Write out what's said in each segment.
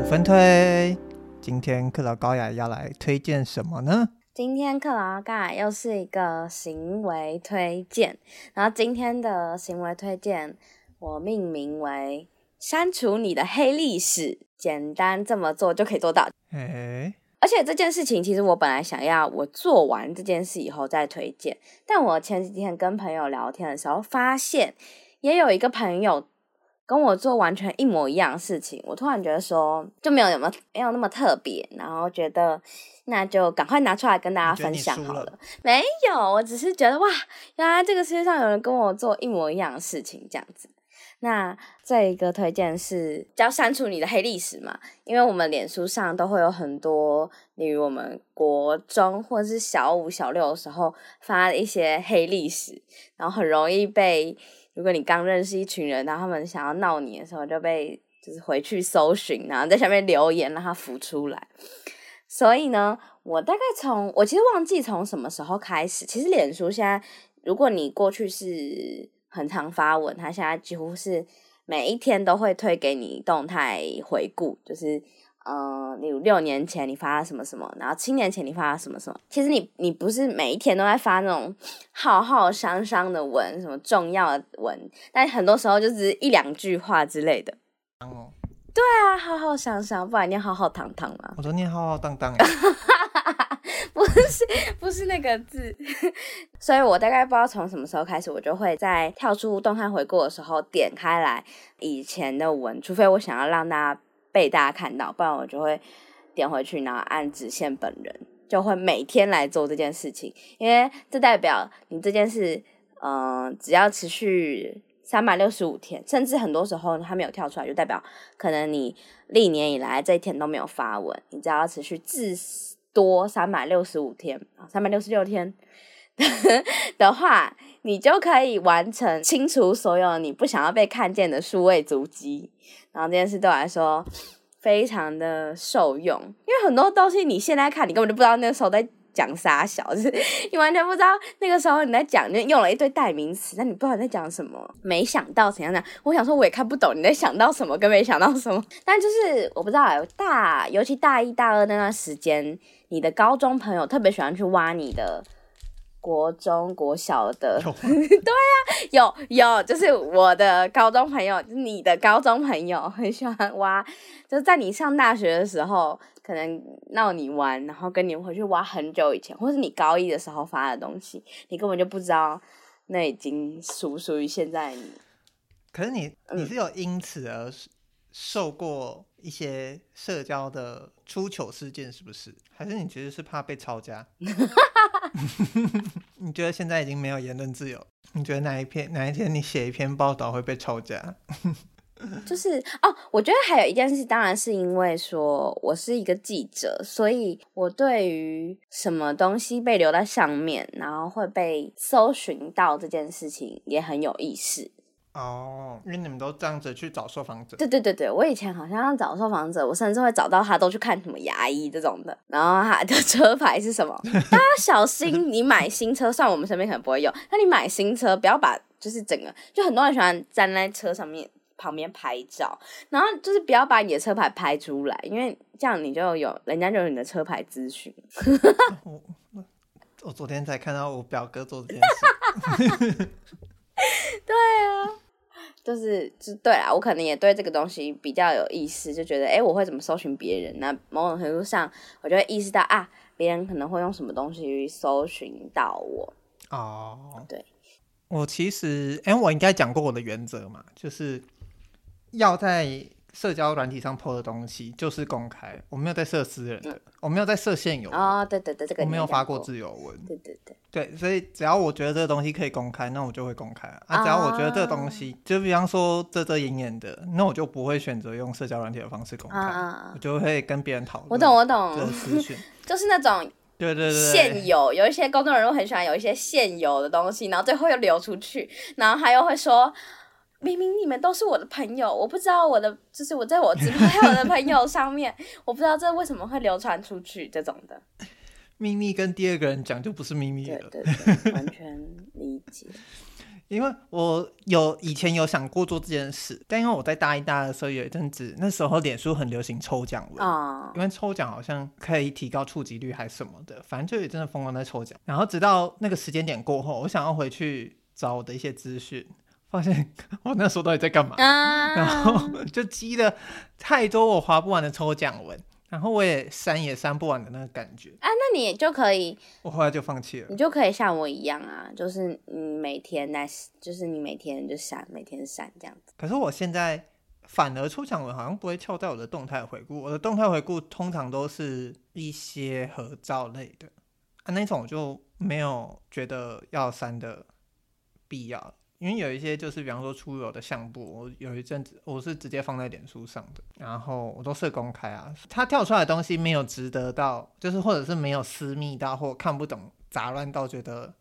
五分推，今天克劳高雅要来推荐什么呢？今天克劳高雅又是一个行为推荐，然后今天的行为推荐我命名为“删除你的黑历史”，简单这么做就可以做到。嘿而且这件事情，其实我本来想要我做完这件事以后再推荐，但我前几天跟朋友聊天的时候，发现也有一个朋友跟我做完全一模一样的事情，我突然觉得说就没有什么没有那么特别，然后觉得那就赶快拿出来跟大家分享好了。了没有，我只是觉得哇，原来这个世界上有人跟我做一模一样的事情，这样子。那这一个推荐是要删除你的黑历史嘛？因为我们脸书上都会有很多，例如我们国中或者是小五、小六的时候发的一些黑历史，然后很容易被，如果你刚认识一群人，然后他们想要闹你的时候，就被就是回去搜寻，然后在下面留言让他浮出来。所以呢，我大概从我其实忘记从什么时候开始，其实脸书现在，如果你过去是。很常发文，他现在几乎是每一天都会推给你动态回顾，就是呃，例如六年前你发了什么什么，然后七年前你发了什么什么。其实你你不是每一天都在发那种浩浩汤汤的文，什么重要的文，但很多时候就是一两句话之类的。哦，对啊，浩浩汤汤，不然念浩浩汤汤嘛。我都念浩浩荡荡。不是 不是那个字，所以我大概不知道从什么时候开始，我就会在跳出动态回顾的时候点开来以前的文，除非我想要让大家被大家看到，不然我就会点回去，然后按直线本人，就会每天来做这件事情，因为这代表你这件事，嗯、只要持续三百六十五天，甚至很多时候它没有跳出来，就代表可能你历年以来这一天都没有发文，你只要持续至。多三百六十五天啊，三百六十六天 的话，你就可以完成清除所有你不想要被看见的数位足迹。然后这件事对我来说非常的受用，因为很多东西你现在看，你根本就不知道那个时候在讲撒小，就是你完全不知道那个时候你在讲，你用了一堆代名词，但你不知道你在讲什么。没想到怎样怎样，我想说我也看不懂你在想到什么，跟没想到什么。但就是我不知道，大尤其大一、大二那段时间。你的高中朋友特别喜欢去挖你的国中、国小的，对啊，有有，就是我的高中朋友，就是你的高中朋友很喜欢挖，就是在你上大学的时候，可能闹你玩，然后跟你回去挖很久以前，或是你高一的时候发的东西，你根本就不知道，那已经属不属于现在你。可是你你是有因此而受过一些社交的出糗事件，是不是？还是你其实是怕被抄家？你觉得现在已经没有言论自由？你觉得哪一篇哪一天你写一篇报道会被抄家？就是哦，我觉得还有一件事，当然是因为说我是一个记者，所以我对于什么东西被留在上面，然后会被搜寻到这件事情也很有意识。哦，因为你们都这样子去找受访者。对对对对，我以前好像找受访者，我甚至会找到他都去看什么牙医这种的，然后他的车牌是什么？大家小心，你买新车，算我们身边可能不会有，那你买新车不要把就是整个，就很多人喜欢站在车上面旁边拍照，然后就是不要把你的车牌拍出来，因为这样你就有人家就有你的车牌资讯。我我昨天才看到我表哥做这件事。对啊。就是，就对啦，我可能也对这个东西比较有意思，就觉得，哎，我会怎么搜寻别人？那某种程度上，我就会意识到啊，别人可能会用什么东西去搜寻到我。哦，对，我其实，哎，我应该讲过我的原则嘛，就是要在。社交软体上 po 的东西就是公开，我没有在设私人的，嗯、我没有在设现有哦，对对对，这个我没有发过自由文，对对对，对，所以只要我觉得这个东西可以公开，那我就会公开啊。啊，只要我觉得这个东西，就比方说遮遮掩掩的，那我就不会选择用社交软体的方式公开，啊、我就会跟别人讨论。我懂我懂，这个资讯 就是那种对对对现有，有一些公众人物很喜欢有一些现有的东西，然后最后又流出去，然后他又会说。明明你们都是我的朋友，我不知道我的就是我在我直播还有我的朋友上面，我不知道这为什么会流传出去这种的秘密，跟第二个人讲就不是秘密了。对对对，完全理解。因为我有以前有想过做这件事，但因为我在大一、大二的时候有一阵子，那时候脸书很流行抽奖文啊，因为抽奖好像可以提高触及率还是什么的，反正就也真的疯狂在抽奖。然后直到那个时间点过后，我想要回去找我的一些资讯，发现我那时候到底在干嘛？啊、然后就积了太多我划不完的抽奖文。然后我也删也删不完的那个感觉啊，那你就可以，我后来就放弃了。你就可以像我一样啊，就是你每天来，就是你每天就删，每天删这样子。可是我现在反而抽奖文好像不会跳在我的动态回顾，我的动态回顾通常都是一些合照类的啊，那种我就没有觉得要删的必要。因为有一些就是，比方说出游的相簿，我有一阵子我是直接放在脸书上的，然后我都是公开啊。它跳出来的东西没有值得到，就是或者是没有私密到或看不懂、杂乱到觉得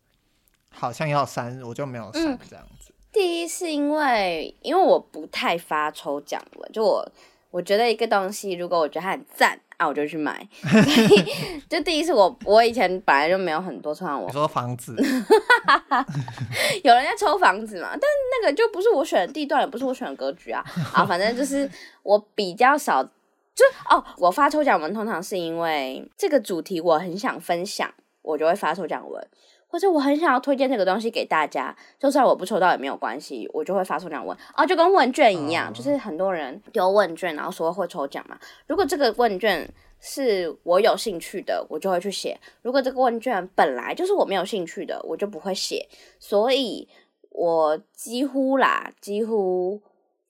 好像要删，我就没有删这样子。嗯，第一是因为因为我不太发抽奖文，就我我觉得一个东西，如果我觉得它很赞。啊，我就去买。所以就第一次我，我我以前本来就没有很多抽奖文。我说房子，有人在抽房子嘛？但那个就不是我选的地段，也不是我选的格局啊。啊，反正就是我比较少，就哦，我发抽奖文通常是因为这个主题我很想分享，我就会发抽奖文。或者我很想要推荐这个东西给大家，就算我不抽到也没有关系，我就会发抽奖文啊，就跟问卷一样，就是很多人丢问卷，然后说会抽奖嘛。如果这个问卷是我有兴趣的，我就会去写；如果这个问卷本来就是我没有兴趣的，我就不会写。所以我几乎啦，几乎。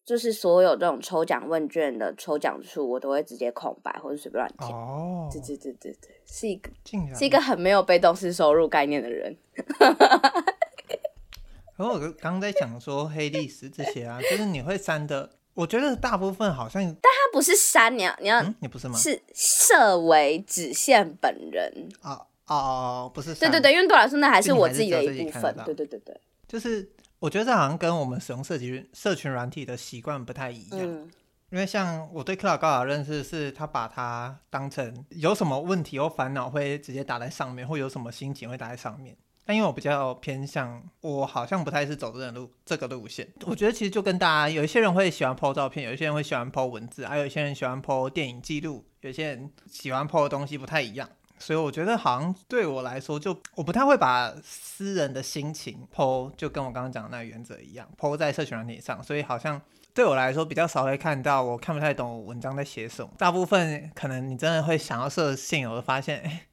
就是所有这种抽奖问卷的抽奖处，我都会直接空白或者随便乱填。哦，对对对对对，是一个是一个很没有被动式收入概念的人。可我刚刚在讲说黑历史这些啊，就是你会删的，我觉得大部分好像，但他不是删，你要你要、嗯，你不是吗？是设为只限本人。哦哦，不是，对对对，因为对我来说那还是我自己的一部分。对对对对，就是。我觉得这好像跟我们使用社群社群软体的习惯不太一样，嗯、因为像我对克劳高雅认识是，他把它当成有什么问题或烦恼会直接打在上面，或有什么心情会打在上面。但因为我比较偏向，我好像不太是走这个路这个路线。我觉得其实就跟大家有一些人会喜欢 po 照片，有一些人会喜欢 po 文字，还有一些人喜欢 po 电影记录，有些人喜欢 po 的东西不太一样。所以我觉得好像对我来说，就我不太会把私人的心情 po，就跟我刚刚讲的那个原则一样，po 在社群软体上。所以好像对我来说比较少会看到我看不太懂文章在写什么。大部分可能你真的会想要设现有的发现，哎，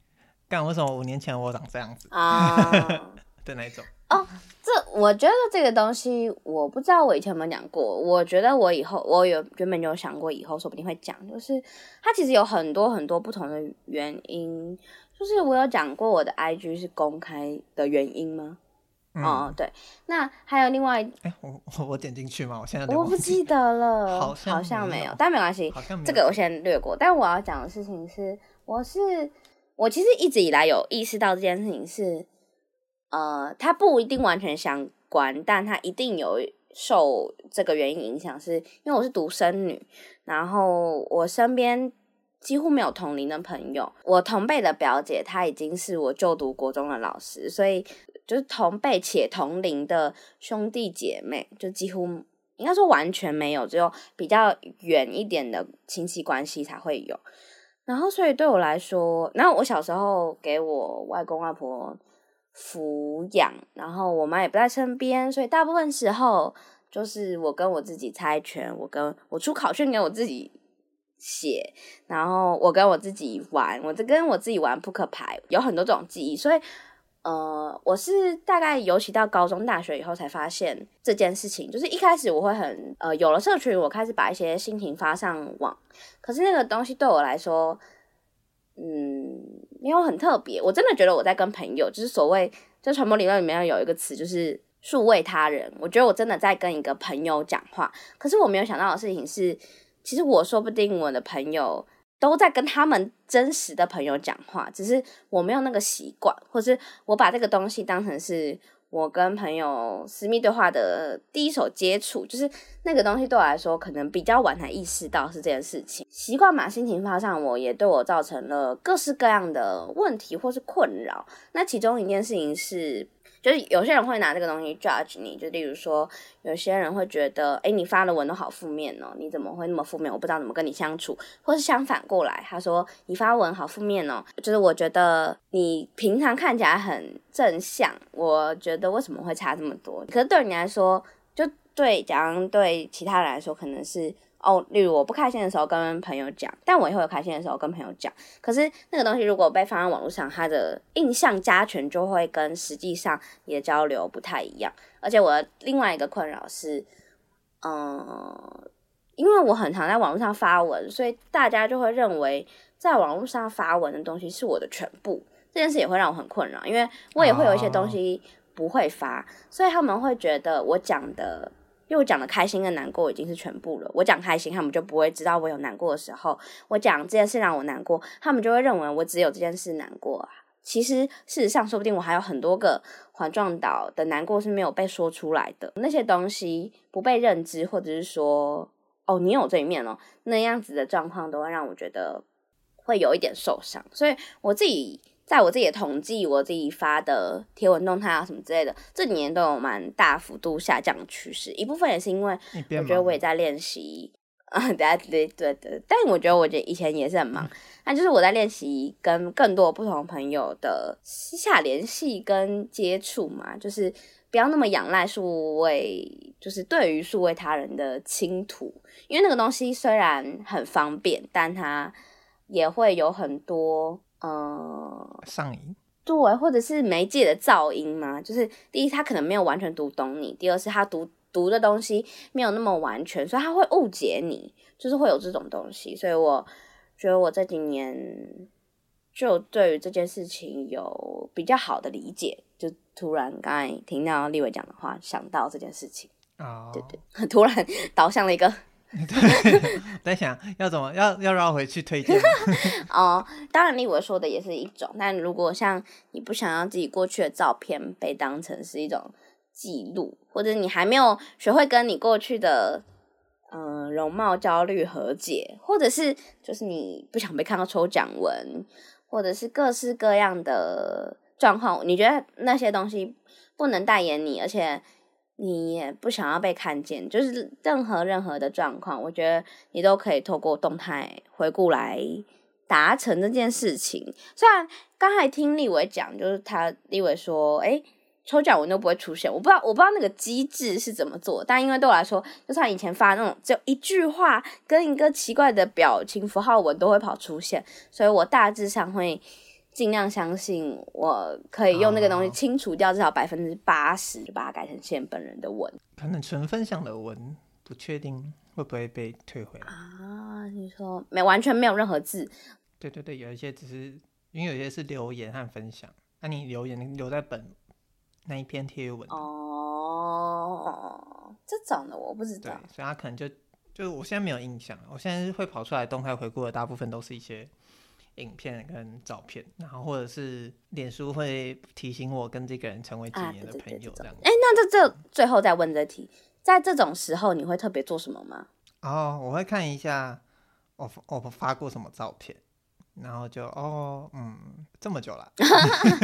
干为什么五年前我长这样子啊？的那种。哦，这我觉得这个东西，我不知道我以前有没有讲过。我觉得我以后，我有原本有想过以后说不定会讲，就是它其实有很多很多不同的原因。就是我有讲过我的 IG 是公开的原因吗？嗯、哦，对。那还有另外，哎，我我点进去吗？我现在我不记得了，好像，好像没有，但没关系，这个我先略过。但我要讲的事情是，我是我其实一直以来有意识到这件事情是。呃，它不一定完全相关，但它一定有受这个原因影响，是因为我是独生女，然后我身边几乎没有同龄的朋友。我同辈的表姐，她已经是我就读国中的老师，所以就是同辈且同龄的兄弟姐妹，就几乎应该说完全没有，只有比较远一点的亲戚关系才会有。然后，所以对我来说，然后我小时候给我外公外婆。抚养，然后我妈也不在身边，所以大部分时候就是我跟我自己猜拳，我跟我出考卷给我自己写，然后我跟我自己玩，我在跟我自己玩扑克牌，有很多这种记忆。所以，呃，我是大概尤其到高中、大学以后才发现这件事情，就是一开始我会很呃有了社群，我开始把一些心情发上网，可是那个东西对我来说。嗯，没有很特别。我真的觉得我在跟朋友，就是所谓在传播理论里面有一个词，就是数位他人。我觉得我真的在跟一个朋友讲话，可是我没有想到的事情是，其实我说不定我的朋友都在跟他们真实的朋友讲话，只是我没有那个习惯，或是我把这个东西当成是。我跟朋友私密对话的第一手接触，就是那个东西对我来说，可能比较晚才意识到是这件事情。习惯把心情发上，我也对我造成了各式各样的问题或是困扰。那其中一件事情是，就是有些人会拿这个东西 judge 你，就例如说，有些人会觉得，哎，你发的文都好负面哦，你怎么会那么负面？我不知道怎么跟你相处，或是相反过来，他说你发文好负面哦，就是我觉得你平常看起来很正向，我觉得为什么会差这么多？可是对你来说，就对，假如对其他人来说，可能是。哦，例如我不开心的时候跟朋友讲，但我也会有开心的时候跟朋友讲。可是那个东西如果被放在网络上，它的印象加权就会跟实际上你的交流不太一样。而且我的另外一个困扰是，嗯，因为我很常在网络上发文，所以大家就会认为在网络上发文的东西是我的全部。这件事也会让我很困扰，因为我也会有一些东西不会发，oh. 所以他们会觉得我讲的。因为我讲的开心跟难过已经是全部了。我讲开心，他们就不会知道我有难过的时候。我讲这件事让我难过，他们就会认为我只有这件事难过。其实事实上，说不定我还有很多个环状岛的难过是没有被说出来的。那些东西不被认知，或者是说，哦，你有这一面哦，那样子的状况都会让我觉得会有一点受伤。所以我自己。在我自己的统计，我自己发的贴文动态啊什么之类的，这几年都有蛮大幅度下降的趋势。一部分也是因为我觉得我也在练习啊，对对对对。但我觉得我觉得以前也是很忙，那、嗯、就是我在练习跟更多不同朋友的私下联系跟接触嘛，就是不要那么仰赖数位，就是对于数位他人的倾吐，因为那个东西虽然很方便，但它也会有很多。呃，上瘾，对，或者是媒介的噪音嘛，就是第一，他可能没有完全读懂你；第二是他读读的东西没有那么完全，所以他会误解你，就是会有这种东西。所以我觉得我这几年就对于这件事情有比较好的理解，就突然刚才听到立伟讲的话，想到这件事情啊，oh. 对对，突然导向了一个。对，在想要怎么要要绕回去推荐 哦。当然，立伟说的也是一种。但如果像你不想要自己过去的照片被当成是一种记录，或者你还没有学会跟你过去的嗯、容貌焦虑和解，或者是就是你不想被看到抽奖文，或者是各式各样的状况，你觉得那些东西不能代言你，而且。你也不想要被看见，就是任何任何的状况，我觉得你都可以透过动态回顾来达成这件事情。虽然刚才听立伟讲，就是他立伟说，哎，抽奖文都不会出现，我不知道我不知道那个机制是怎么做，但因为对我来说，就算以前发那种只有一句话跟一个奇怪的表情符号文都会跑出现，所以我大致上会。尽量相信我可以用那个东西清除掉至少百分之八十，就把它改成现本人的文。可能纯分享的文，不确定会不会被退回来啊？你说没完全没有任何字？对对对，有一些只是因为有些是留言和分享，那你留言留在本那一篇贴文哦，这种的我不知道，所以他可能就就我现在没有印象，我现在会跑出来动态回顾的大部分都是一些。影片跟照片，然后或者是脸书会提醒我跟这个人成为几年的朋友这样。哎、啊，那这这最后再问这题，在这种时候你会特别做什么吗？哦，我会看一下我我发过什么照片，然后就哦，嗯，这么久了。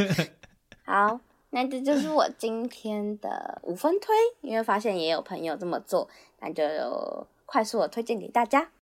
好，那这就是我今天的五分推，因为发现也有朋友这么做，那就快速的推荐给大家。